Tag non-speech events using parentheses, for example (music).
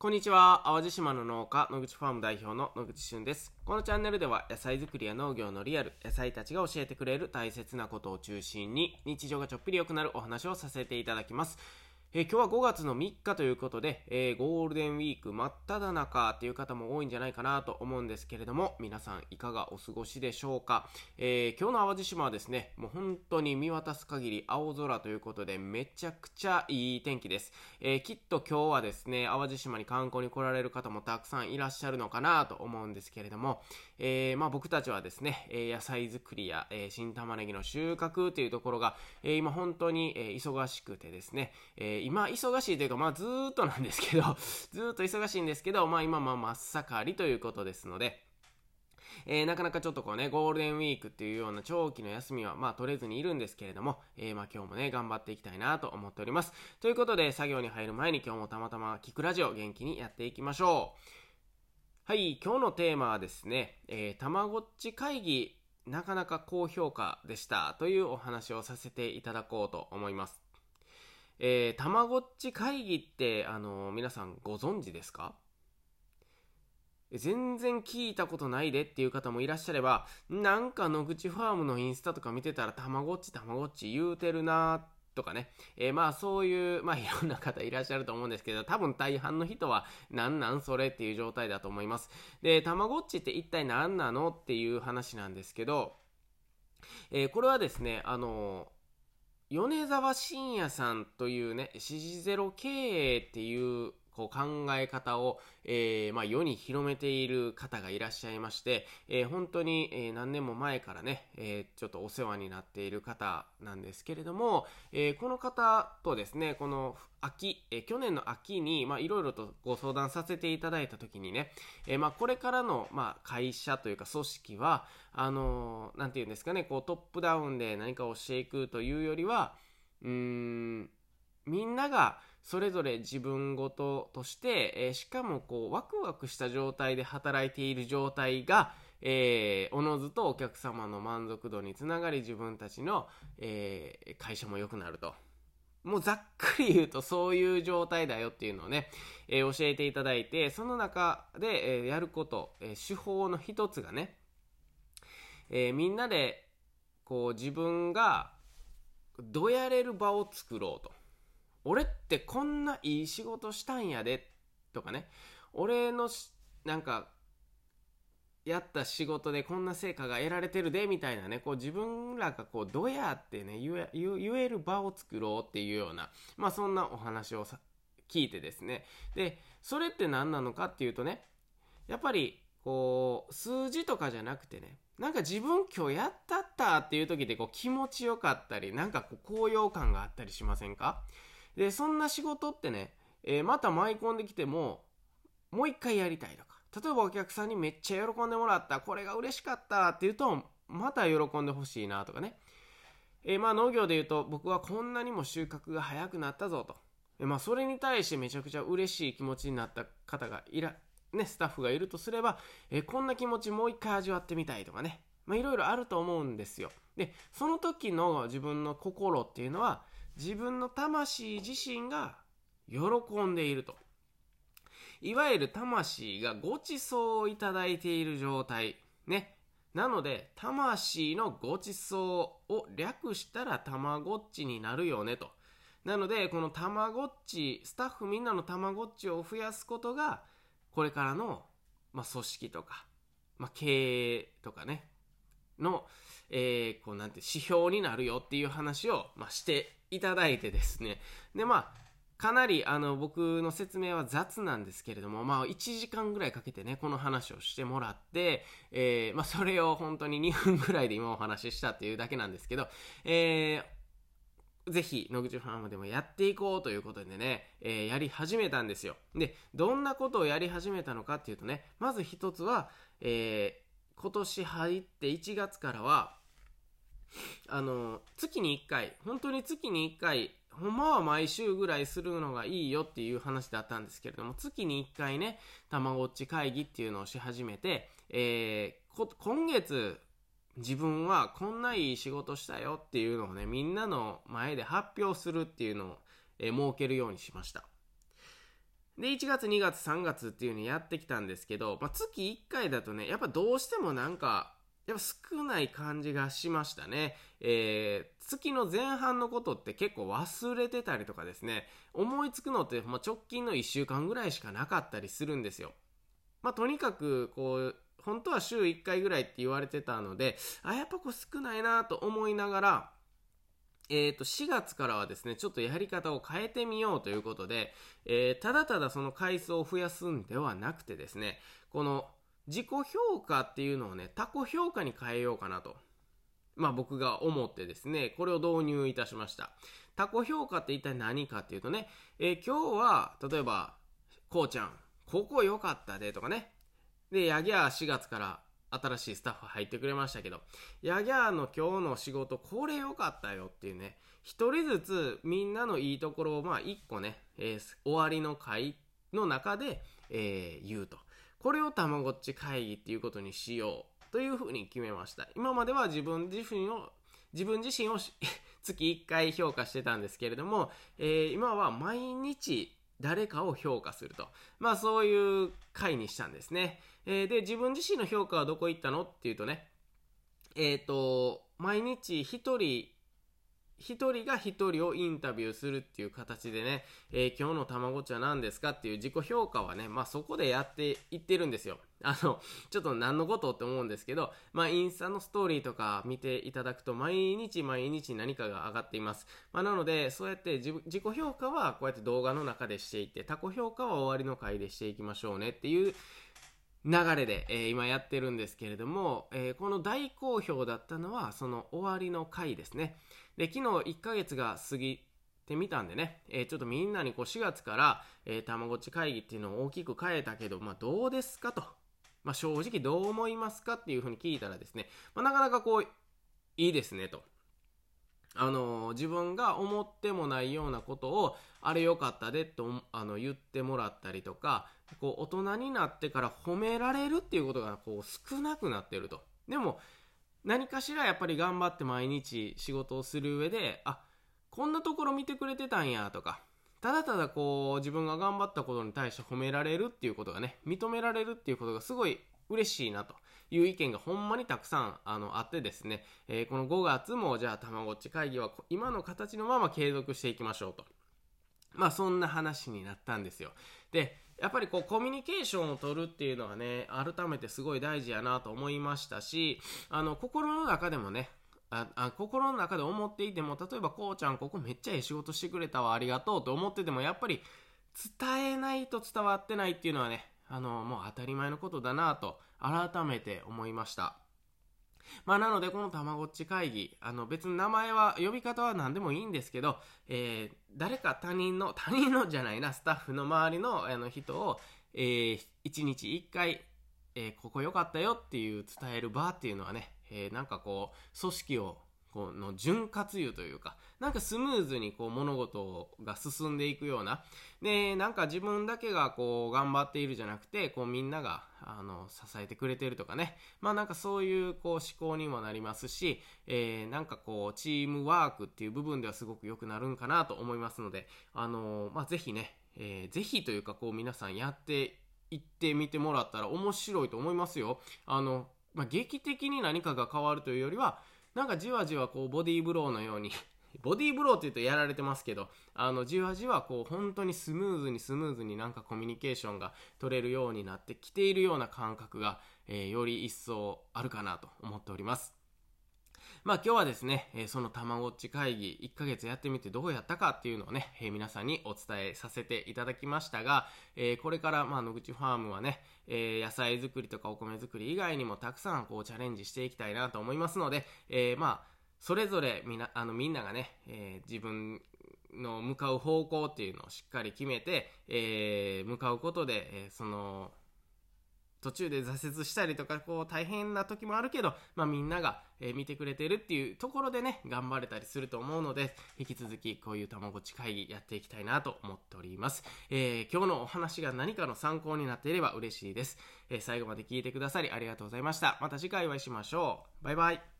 こんにちは。淡路島の農家、野口ファーム代表の野口俊です。このチャンネルでは野菜作りや農業のリアル、野菜たちが教えてくれる大切なことを中心に日常がちょっぴり良くなるお話をさせていただきます。今日は5月の3日ということで、えー、ゴールデンウィーク真っ只中っていう方も多いんじゃないかなと思うんですけれども、皆さんいかがお過ごしでしょうか？えー、今日の淡路島はですね、もう本当に見渡す限り青空ということで、めちゃくちゃいい天気です。えきっと今日はですね、淡路島に観光に来られる方もたくさんいらっしゃるのかなと思うんですけれども、えまあ、僕たちはですね、え野菜作りや、え新玉ねぎの収穫というところが、え今本当に、え忙しくてですね、え今忙しいというか、まあずっとなんですけど、(laughs) ずっと忙しいんですけど、まあ今まあ真っ盛りということですので、えー、なかなかちょっとこうね、ゴールデンウィークっていうような長期の休みは、まあ取れずにいるんですけれども、えー、まあ今日もね、頑張っていきたいなと思っております。ということで、作業に入る前に今日もたまたま聞くラジオ元気にやっていきましょう。はい、今日のテーマはですね、えー、たまごっち会議、なかなか高評価でしたというお話をさせていただこうと思います。えー、たまごっち会議って、あのー、皆さんご存知ですか？全然聞いたことないでっていう方もいらっしゃれば、なんか野口ファームのインスタとか見てたら、たまごっちたまごっち言うてるなとかね。えー、まあそういう、まあいろんな方いらっしゃると思うんですけど、多分大半の人は、なんなんそれっていう状態だと思います。で、たまごっちって一体何なのっていう話なんですけど、えー、これはですね、あのー米沢信也さんというね、指示ゼロ経営っていうこう考え方を、えー、まあ、世に広めている方がいらっしゃいまして、えー、本当に、え、何年も前からね、えちょっとお世話になっている方なんですけれども、えこの方とですね、この秋、え去年の秋に、まあ、いろいろとご相談させていただいたときにね、えまあ、これからの、まあ、会社というか組織は、あのなんていうんですかね、こうトップダウンで何かをしていくというよりは、うーん、みんなが、それぞれ自分ごととして、えー、しかもこうワクワクした状態で働いている状態が、えー、おのずとお客様の満足度につながり自分たちの、えー、会社も良くなると。もうざっくり言うとそういう状態だよっていうのをね、えー、教えていただいて、その中で、えー、やること、えー、手法の一つがね、えみんなでこう自分がどやれる場を作ろうと。俺ってこんないい仕事したんやで、とかね、俺のなんか、やった仕事でこんな成果が得られてるで、みたいなね、こう自分らがこう、どうやってね言え、る場を作ろうっていうような、まあそんなお話をさ聞いてですね。で、それって何なのかっていうとね、やっぱり、こう、数字とかじゃなくてね、なんか自分今日やったったっていう時ってこう気持ちよかったり、なんかこう高揚感があったりしませんか？で、そんな仕事ってね、えー、また舞い込んできても、もう一回やりたいとか、例えばお客さんにめっちゃ喜んでもらった、これが嬉しかったって言うと、また喜んでほしいなとかね。えー、まあ農業で言うと、僕はこんなにも収穫が早くなったぞと。えー、まあそれに対してめちゃくちゃ嬉しい気持ちになった方がいら、ね、スタッフがいるとすれば、え、こんな気持ちもう一回味わってみたいとかね。まあいろいろあると思うんですよ。で、その時の自分の心っていうのは、自分の魂自身が喜んでいると。いわゆる魂がごちそうをいただいている状態。ね。なので、魂のごちそうを略したらたまごっちになるよねと。なので、このたまごっち、スタッフみんなのたまごっちを増やすことが、これからの、まあ、組織とか、まあ、経営とかね、の、えー、こうなんて指標になるよっていう話を、まあ、していただいてですね。で、まあ、かなりあの僕の説明は雑なんですけれども、まあ1時間ぐらいかけてね、この話をしてもらって、え、まあそれを本当に2分ぐらいで今お話ししたっていうだけなんですけど、えー、ぜひ、野口ファームでもやっていこうということでね、え、やり始めたんですよ。で、どんなことをやり始めたのかっていうとね、まず一つは、え、今年入って1月からは、あの、月に1回、本当に月に1回、ほんまは毎週ぐらいするのがいいよっていう話だったんですけれども、月に1回ね、たまごっち会議っていうのをし始めて、えー、今月、自分はこんないい仕事したよっていうのをね、みんなの前で発表するっていうのを、えー、設けるようにしました。で、1月、2月、3月っていうのやってきたんですけど、まあ、月1回だとね、やっぱどうしてもなんか、やっぱ少ない感じがしましたね。えー、月の前半のことって結構忘れてたりとかですね、思いつくのって、まあ、直近の1週間ぐらいしかなかったりするんですよ。まあ、とにかく、こう、本当は週1回ぐらいって言われてたので、あ、やっぱこう少ないなと思いながら、えっ、ー、と、4月からはですね、ちょっとやり方を変えてみようということで、えー、ただただその回数を増やすんではなくてですね、この自己評価っていうのをね、他己評価に変えようかなと。まあ僕が思ってですね、これを導入いたしました。他己評価って一体何かっていうとね、えー、今日は、例えば、こうちゃん、ここ良かったでとかね。で、やぎゃ4月から新しいスタッフ入ってくれましたけど、やぎゃーの今日の仕事、これ良かったよっていうね、一人ずつみんなのいいところを、まあ一個ね、えー、終わりの回の中で、えー、言うと。これをたまごっち会議っていうことにしようというふうに決めました。今までは自分自身を、自分自身を (laughs) 月1回評価してたんですけれども、えー、今は毎日誰かを評価すると。まあそういう回にしたんですね。えー、で、自分自身の評価はどこ行ったのっていうとね、えっ、ー、と、毎日一人、一人が一人をインタビューするっていう形でね、えー、今日のたまごっちは何ですかっていう自己評価はね、まあそこでやっていってるんですよ。(laughs) あの、ちょっと何のことって思うんですけど、まあインスタのストーリーとか見ていただくと毎日毎日何かが上がっています。まあなので、そうやって自己評価はこうやって動画の中でしていって、他己評価は終わりの回でしていきましょうねっていう流れで、えー、今やってるんですけれども、えー、この大好評だったのはその終わりの回ですね。で、昨日1ヶ月が過ぎてみたんでね、えー、ちょっとみんなにこう4月から、たまごっち会議っていうのを大きく変えたけど、まあどうですかと。まあ正直どう思いますかっていうふうに聞いたらですね、まあ、なかなかこう、いいですねと。あの自分が思ってもないようなことをあれ良かったでとあの言ってもらったりとかこう大人になってから褒められるっていうことがこう少なくなってるとでも何かしらやっぱり頑張って毎日仕事をする上であこんなところ見てくれてたんやとかただただこう自分が頑張ったことに対して褒められるっていうことがね認められるっていうことがすごい嬉しいなという意見がほんまにたくさんあのあってですね、えー、この5月もじゃあたまごっち会議は今の形のまま継続していきましょうと。まあそんな話になったんですよ。で、やっぱりこうコミュニケーションを取るっていうのはね、改めてすごい大事やなと思いましたし、あの、心の中でもね、ああ心の中で思っていても、例えばこうちゃんここめっちゃええ仕事してくれたわ、ありがとうと思ってても、やっぱり伝えないと伝わってないっていうのはね、あの、もう当たり前のことだなと改めて思いました。(laughs) まあなのでこのたまごっち会議、あの別に名前は、呼び方は何でもいいんですけど、えー、誰か他人の、(laughs) 他人のじゃないな、スタッフの周りのあの人を、えー、1日1回、えー、ここ良かったよっていう伝える場っていうのはね、えー、なんかこう、組織をこの潤滑油というか、なんかスムーズにこう物事が進んでいくような、で、なんか自分だけがこう頑張っているじゃなくて、こうみんながあの支えてくれてるとかね、まあなんかそういうこう思考にもなりますし、えー、なんかこうチームワークっていう部分ではすごく良くなるんかなと思いますので、あのー、まあぜひね、えー、ぜひというかこう皆さんやっていってみてもらったら面白いと思いますよ。あの、まあ劇的に何かが変わるというよりは、なんかじわじわこうボディーブローのように (laughs) ボディーブローって言うとやられてますけど、あの、じわじわこう本当にスムーズにスムーズになんかコミュニケーションが取れるようになってきているような感覚が、えー、より一層あるかなと思っております。まあ今日はですね、そのたまごっち会議1ヶ月やってみてどうやったかっていうのをね、皆さんにお伝えさせていただきましたが、これからまあ野口ファームはね、野菜作りとかお米作り以外にもたくさんこうチャレンジしていきたいなと思いますので、まあそれぞれみなあのみんながね、自分の向かう方向っていうのをしっかり決めて、え向かうことで、えその途中で挫折したりとか、こう大変な時もあるけど、まあみんなが、え、見てくれてるっていうところでね、頑張れたりすると思うので、引き続きこういうたまごち会議やっていきたいなと思っております。えー、今日のお話が何かの参考になっていれば嬉しいです。えー、最後まで聞いてくださりありがとうございました。また次回お会いしましょう。バイバイ。